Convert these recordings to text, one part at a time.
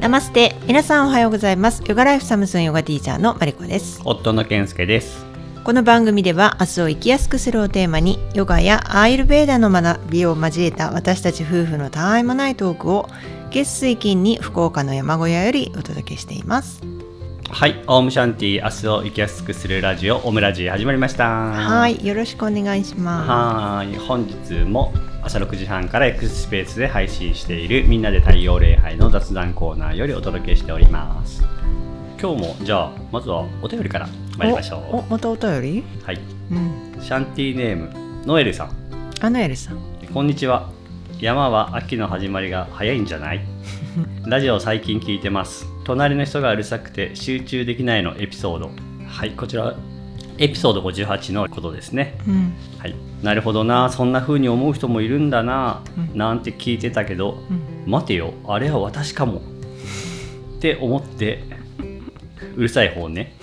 ナマステ皆さんおはようございます。ヨガライフサムスンヨガティーチャーのマリコです。夫の健介です。この番組では明日を生きやすくするをテーマにヨガやアーユルベーダの学びを交えた私たち夫婦のたわいもないトークを月水金に福岡の山小屋よりお届けしています。はい。オウムシャンティ明日を生きやすくするラジオオムラジ始まりました。はい。よろしくお願いします。はい。本日も朝6時半から X スペースで配信しているみんなで太陽礼拝の雑談コーナーよりお届けしております。今日もじゃあまずはお便りから参りましょおおまたお便り？うはい。うん。シャンティネームノエルさん。アナエルさん。こんにちは。山は秋の始まりが早いんじゃない？ラジオ最近聞いてます。隣の人がうるさくて集中できないのエピソード。はいこちらエピソード58のことですね。うん。はい。なるほどな。そんな風に思う人もいるんだな、うん。なんて聞いてたけどうん。待てよ。あれは私かも。って思ってうるさい方ね。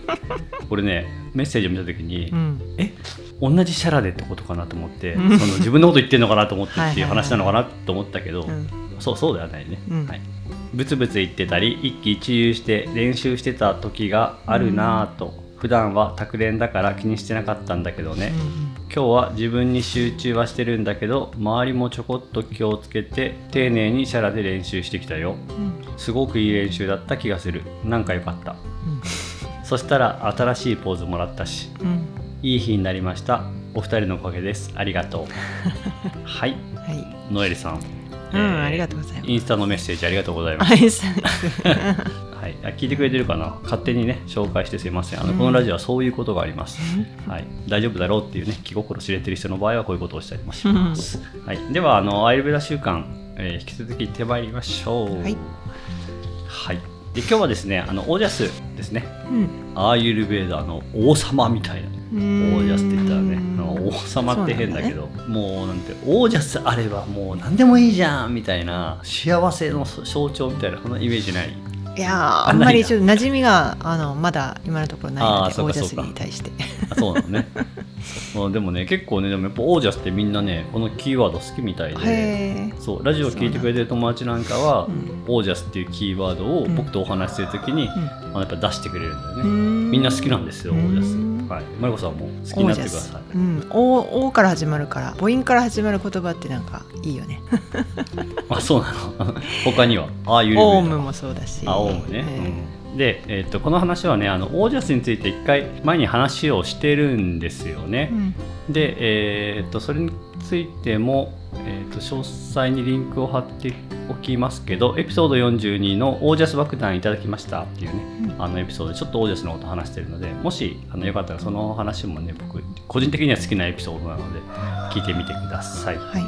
これねメッセージを見た時に、うん。え？同じシャラでってことかなと思って、うん。その自分のこと言ってるのかなと思ってっていう はいはいはい話なのかなと思ったけど、うん。そうそうではないね、うん。はい、ブツブツ言ってたり一喜一憂して練習してた時があるなぁと、普段は卓練だから気にしてなかったんだけどね、今日は自分に集中はしてるんだけど周りもちょこっと気をつけて丁寧にシャラで練習してきたよ。うん。すごくいい練習だった気がする。なんか良かった。そしたら新しいポーズもらったし。いい日になりました。お二人のおかげです。ありがとう。はい。はい。ノエルさん、うんありがとうございます。インスタのメッセージありがとうございます、はいそうはい、あ聞いてくれてるかな？勝手にね紹介してすいません。あの、うん。このラジオはそういうことがあります、はい、大丈夫だろうっていうね気心知れてる人の場合はこういうことをしたりもします、はい、ではあのアイルベダ週間、えー引き続き行ってまいりましょう。はい、はい、で今日はですねあのオージャスですね。うん。アーユルベーダーの王様みたいな。オージャスって言ったらね王様って変だけどもうなんてオージャスあればもう何でもいいじゃんみたいな幸せの象徴みたいなそんなイメージないいやーあんまり。ちょっと馴染みがあのまだ今のところないのでオージャスに対して。あそうなのね。そうでもね結構ねでもやっぱオージャスってみんなねこのキーワード好きみたいで。そうラジオを聞いてくれてる友達なんかは、うんオージャスっていうキーワードをうん僕とお話しするときに、うん。あのやっぱ出してくれるんだよね、うん。みんな好きなんですよオージャうんスはい。マリコさんも好きになってください。うん、おおから始まるから母音から始まる言葉ってなんかいいよね。あそうなの？他には？ああいうオウムもそうだし。あオウムね、えうん。で、えっとこの話はねあのオージャスについて一回前に話をしてるんですよね。え、うん。で、えー、とそれについても、えー、と詳細にリンクを貼っておきますけどエピソード42の「オージャス爆弾いただきました」っていうね、あのエピソードでちょっとオージャスのこと話してるのでもしあのよかったらその話もね僕個人的には好きなエピソードなので聞いてみてください。はい。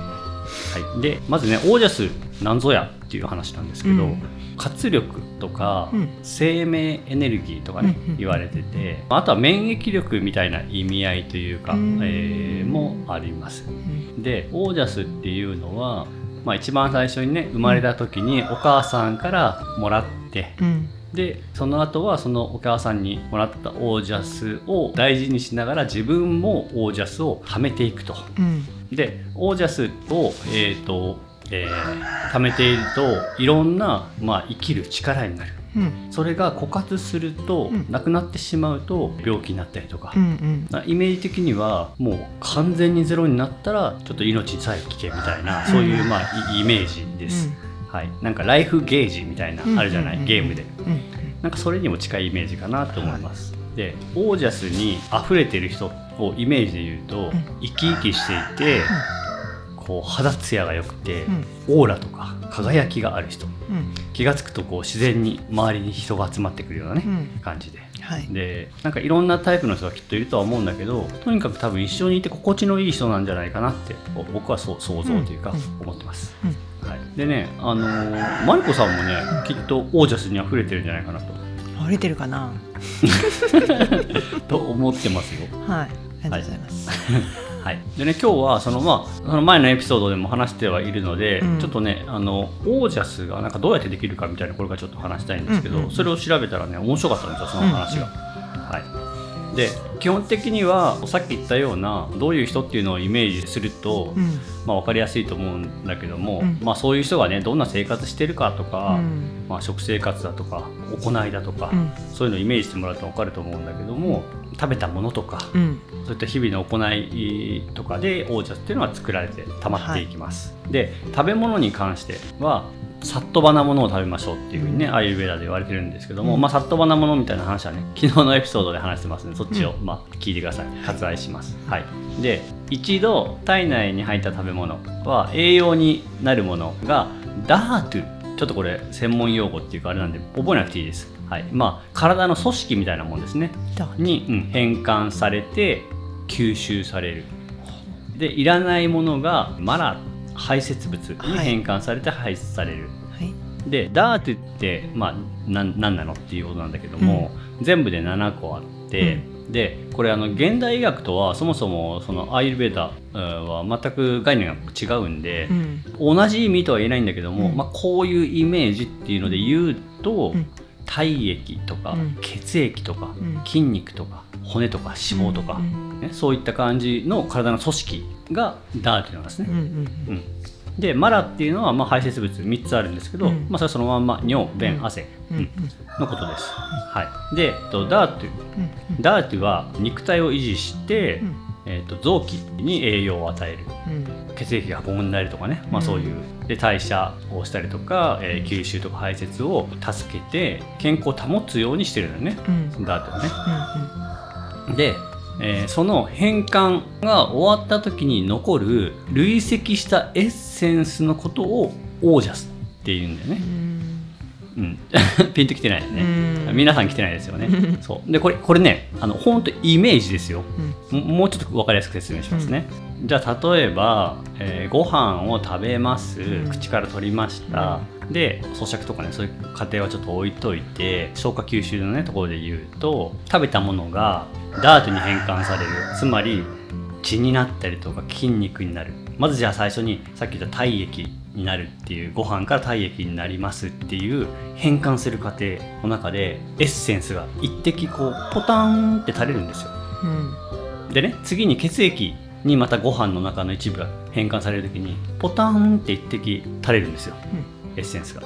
はい、でまずねオージャスなんぞやっていう話なんですけど、うん。活力とか、うん。生命エネルギーとかね、うんうん言われててあとは免疫力みたいな意味合いというか、うん。えーもあります。うん。でオージャスっていうのは、まあ、一番最初にね生まれた時にお母さんからもらって、うん。でその後はそのお母さんにもらったオージャスを大事にしながら自分もオージャスをはめていくと。うん。でオージャスを、えーとえー貯めているといろんな、まあ、生きる力になるうん。それが枯渇すると、うん。なくなってしまうと病気になったりとか。う、んイメージ的にはもう完全にゼロになったらちょっと命さえ危険みたいなそういう、まあ、イイメージです、はい、なんかライフゲージみたいな、うん。あるじゃない、うん。ゲームで。うん。うん。なんかそれにも近いイメージかなと思います、でオージャスに溢れてる人をイメージで言うと、ん。生き生きしていて、こう肌ツヤが良くて、うん。オーラとか輝きがある人。うん。気が付くとこう自然に周りに人が集まってくるようなね、うん。感じで。はい。でなんかいろんなタイプの人がきっといるとは思うんだけどとにかく多分一緒にいて心地のいい人なんじゃないかなってお僕はそう想像というかうん。思ってます、うん。はい、でねあのーマリコさんもねきっとオージャスに溢れてるんじゃないかなと。溢れてるかな？と思ってますよ。はい。ありがとうございます。はい、でね今日はそのまあその前のエピソードでも話してはいるので、うん。ちょっとねあのオージャスがなんかどうやってできるかみたいなこれからちょっと話したいんですけど、うんうん。それを調べたらね面白かったんですよその話が。はい、で基本的にはさっき言ったようなどういう人っていうのをイメージすると、うん。まあ、分かりやすいと思うんだけども、うん。まあ、そういう人がねどんな生活してるかとか、うん。まあ、食生活だとか行いだとか、うん。そういうのをイメージしてもらうと分かると思うんだけども食べたものとか、うん。そういった日々の行いとかでオージャスっていうのは作られて溜まっていきます、で食べ物に関してはさっとばなものを食べましょうっていうふうにね、アイルベーダで言われてるんですけども、うん。まあ、さっとばなものみたいな話はね 昨日のエピソードで話してますのでそっちを、まあ、聞いてください。割愛します、はい、で一度体内に入った食べ物は栄養になるものがダートゥちょっとこれ専門用語っていうかあれなんで覚えなくていいです、はい。まあ、体の組織みたいなもんですね。だに、うん変換されて吸収される。でいらないものがマラ排泄物にはい。変換されて排出される、はい。でダートって、まあ、なんなのっていうことなんだけども、全部で7個あって、でこれあの現代医学とはそもそもそのアイルベーダうんは全く概念が違うんでう、ん。同じ意味とは言えないんだけども、うん。まあ、こういうイメージっていうので言うと、うん。体液とか、うん。血液とか、うん。筋肉とか骨とか脂肪とか、うんね、そういった感じの体の組織がダーティなんですね。うんでマラっていうのはまあ排泄物3つあるんですけど、うん。まあ、それはそのまんま尿便、うん。汗、うん。うん。のことです。はい、でえっとダーティうん。ダーティは肉体を維持して、うん。えっと臓器に栄養を与える。うん。血液が運んだりとかね、まあ、そういう、で代謝をしたりとか、えー吸収とか排泄を助けて健康を保つようにしてるのよね、うん。ダーティはね。うん。で、えーその変換が終わった時に残る累積したエッセンスのことをオージャスっていうんだよね。うん、ピンときてないよね。うん皆さん来てないですよね。そうでこれこれねあの本当イメージですよ。うんももうちょっと分かりやすく説明しますね。じゃあ例えば、えーご飯を食べます、うん。口から取りました、で咀嚼とかねそういう過程はちょっと置いといて消化吸収のねところで言うと食べたものがダートに変換される。つまり血になったりとか筋肉になる。まずじゃあ最初にさっき言った体液になるっていうご飯から体液になりますっていう変換する過程の中でエッセンスが一滴こうポタンって垂れるんですよ。うん。でね次に血液にまたご飯の中の一部が変換される時にポタンって一滴垂れるんですよ。エッセンスが。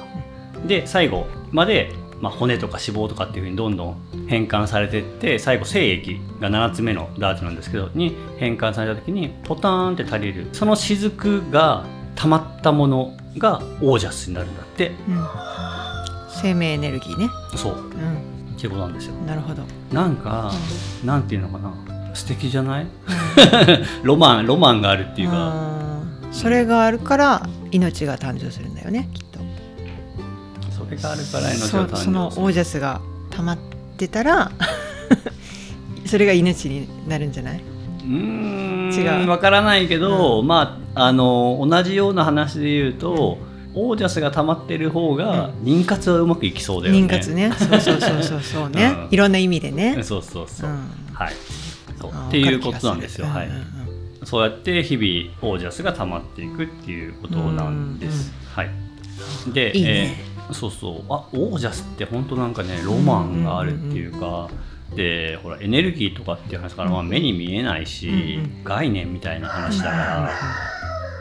で最後まで、まあ、骨とか脂肪とかっていうふうにどんどん変換されてって最後精液が7つ目のダーツなんですけどに変換された時にポターンって垂れる。その雫が溜まったものがオージャスになるんだって。うん。生命エネルギーね。そう。うん。っていうことなんですよ。なるほど。なんか、なんていうのかな素敵じゃない？ロマンロマンがあるっていうか、うんそれがあるから命が誕生するんだよねきっと。それがあるから命そが誕生する。そのオージャスが溜まってたら それが命になるんじゃない？うーん違う。わからないけど、まああの同じような話で言うと、オージャスが溜まってる方が妊活はうまくいきそうだよね。妊活ね。そうそうそうそうそうね、うん。いろんな意味でね、そうそうそう。うん。はい。っていうことなんですよ。はい。そうやって日々オージャスが溜まっていくっていうことなんです。はい。で、いいねえーそうそう。あ、オージャスって本当なんかねロマンがあるっていうか。でほらエネルギーとかっていう話から、まあ、目に見えないし、うん概念みたいな話だから、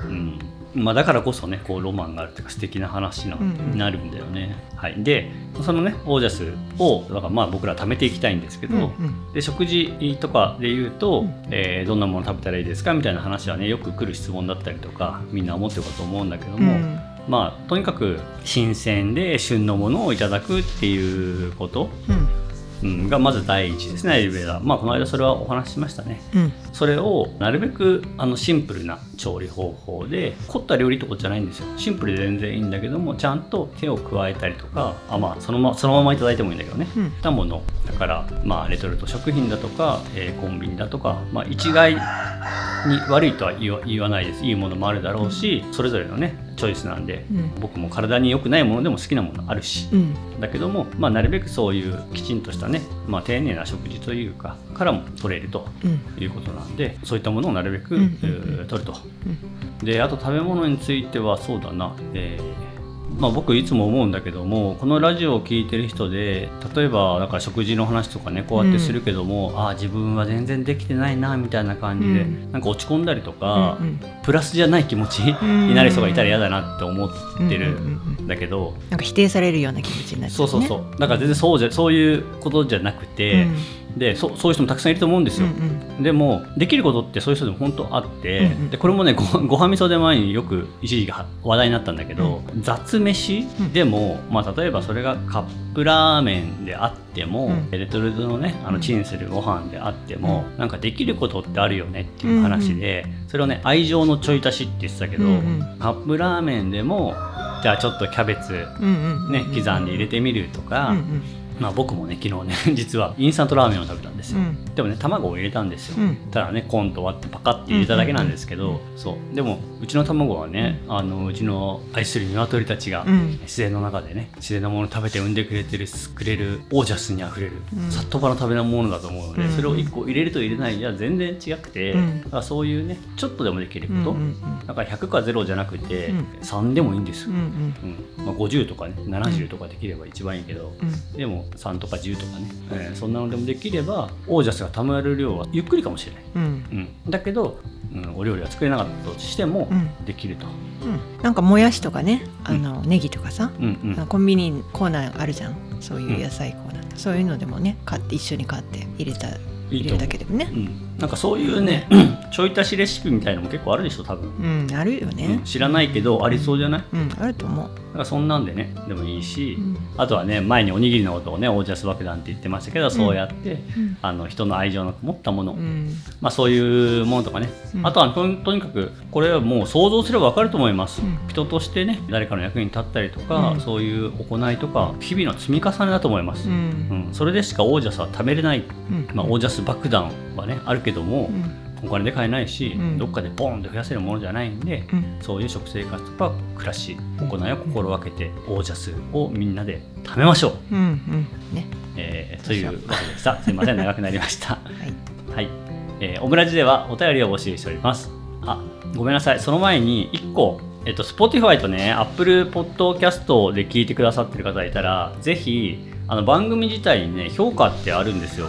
うんまあ、だからこそねこうロマンがあるっていうか素敵な話な,、なるんだよね。はい、でそのねオージャスをだからまあ僕ら貯めていきたいんですけど、うんうん。で食事とかで言うと、うん。えーどんなもの食べたらいいですかみたいな話はねよく来る質問だったりとかみんな思ってるかと思うんだけども、うん。まあとにかく新鮮で旬のものをいただくっていうこと、うんうん、がまず第一ですねアイルベーダー。まあこの間それはお話ししましたね。うん。それをなるべくあのシンプルな調理方法で凝った料理とじゃないんですよ。シンプルで全然いいんだけどもちゃんと手を加えたりとかあまあそのまそのままいただいてもいいんだけどね。うん。ったもの。だからまあレトルト食品だとか、えーコンビニだとか、まあ、一概に悪いとは言わないです。いいものもあるだろうしそれぞれのねチョイスなんで、うん。僕も体に良くないものでも好きなものあるし。うん。だけども、まあ、なるべくそういうきちんとしたね、まあ、丁寧な食事というかからも取れるとうん。いうことなんでそういったものをなるべく、うん取ると。であと食べ物についてはそうだな、えーまあ、僕いつも思うんだけどもこのラジオを聴いてる人で例えばなんか食事の話とかねこうやってするけども、ああ自分は全然できてないなみたいな感じで、うん。なんか落ち込んだりとか、うんうん。プラスじゃない気持ちになる人がいたら嫌だなって思ってるうんうんうんんだけど、なんか否定されるような気持ちになっちゃそうそうそう。だから全然そうじゃそういうことじゃなくて、でそそういう人もたくさんいると思うんですよ。でもできることってそういう人でも本当あって、うんうんでこれもねごごはみそで前によく一時期は話題になったんだけど、雑飯でも、まあ、例えばそれがカップラーメンであっても、うん。レトルトのねあのチンするご飯であっても、なんかできることってあるよねっていう話で、それをね愛情のちょい足しって言ってたけど、うんうんカップラーメンでもじゃあちょっとキャベツうんうんうんね、刻んで入れてみるとか、うんうん。まあ、僕もね昨日ね 実はインスタントラーメンを食べたんですよ、うん。でもね卵を入れたんですよ、うん。ただねコンと割ってパカッて入れただけなんですけど、そう。でもうちの卵はねあのうちの愛する鶏たちがうん。自然の中でね自然なものを食べて産んでくれてるくれるオージャスにあふれる、うん。さっとばの食べなものだと思うので、うん。それを1個入れると入れないじゃ全然違くて、うん。だからそういうねちょっとでもできること、うんうんだから100か0じゃなくて、うん。3でもいいんですよ、うんうん。うん。まあ、50とかね70とかできれば一番いいけど、うん。でも3とか10とかね、えーそんなのでもできればオージャスがたまる量はゆっくりかもしれない、うん。うん、だけど、うん、お料理は作れなかったとしてもうん。できると、うん。なんかもやしとかねあのネギとかさうんうん。コンビニコーナーあるじゃん。そういう野菜コーナー、そういうのでもね買って一緒に買って入れたい入れるだけでもね。うん、なんかそういうね ちょい足しレシピみたいのも結構あるでしょ多分、うんあるよね。うん、知らないけどありそうじゃない？うんあると思う、だからそんなんでねでもいいし、うん。あとはね前におにぎりのことをねオージャス爆弾って言ってましたけど、そうやってうん。あの人の愛情のこもったもの、うん。まあ、そういうものとかね、うん。あとはとにとにかくこれはもう想像すれば分かると思います、うん。人としてね誰かの役に立ったりとか、うん。そういう行いとか日々の積み重ねだと思います、ううん。んそれでしかオージャスは貯めれない、うん。まあ、オージャス爆弾はねあるけども、うん。お金で買えないし、うん。どっかでボーンと増やせるものじゃないんで、うん。そういう食生活とか暮らし行いを心がけてオージャスをみんなで貯めましょう、うんうん。ね。えーというわけでした。すいません長くなりました。はい。はい、えーオムラジではお便りを募集しております。あ、ごめんなさい。その前に1個、えっと、Spotify とね、Apple Podcast で聞いてくださってる方いたら、ぜひ、あの番組自体にね、評価ってあるんですよ。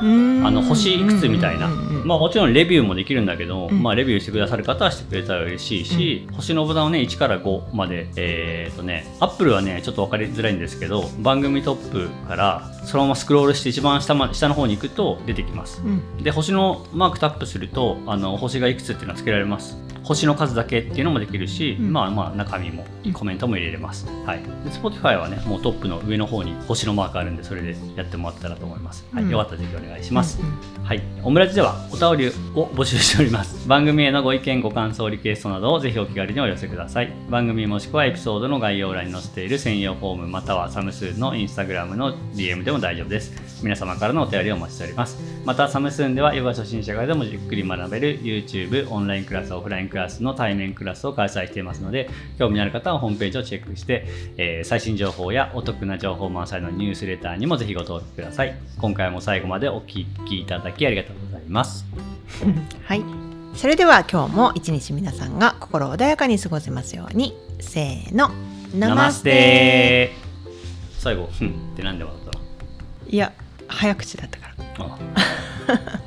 あの星いくつみたいな、まあ、もちろんレビューもできるんだけど、うん。まあ、レビューしてくださる方はしてくれたら嬉しいし、星のボタンをね1から5までえっ、とねアップルはねちょっと分かりづらいんですけど番組トップからそのままスクロールして一番下,、ま、下の方に行くと出てきます。うん。で星のマークタップするとあの星がいくつっていうのはつけられます星の数だけっていうのもできるし、うん。まあまあ中身もコメントも入れれます、はい、で Spotify はねもうトップの上の方に星のマークあるんでそれでやってもらったらと思います、はい。うん。よかったらぜひお願いします、うんはい、オムラジではお便りを募集しております。番組へのご意見、ご感想、リクエストなどをぜひお気軽にお寄せください。番組もしくはエピソードの概要欄に載せている専用フォームまたはサムスーンのインスタグラムの DM でも大丈夫です。皆様からのお便りをお待ちしております。またサムスーンではヨガ初心者がでもじっくり学べる YouTube、オンラインクラス、オフラインクラスの対面クラスを開催していますので、興味のある方はホームページをチェックして、えー最新情報やお得な情報満載のニュースレターにもぜひご登録ください。今回も最後までお聞きいただきありがとうございます。はいそれでは今日も一日皆さんが心穏やかに過ごせますようにせーのナマステ最後、ふんってなんで笑ったの？いや早口だったから。あ。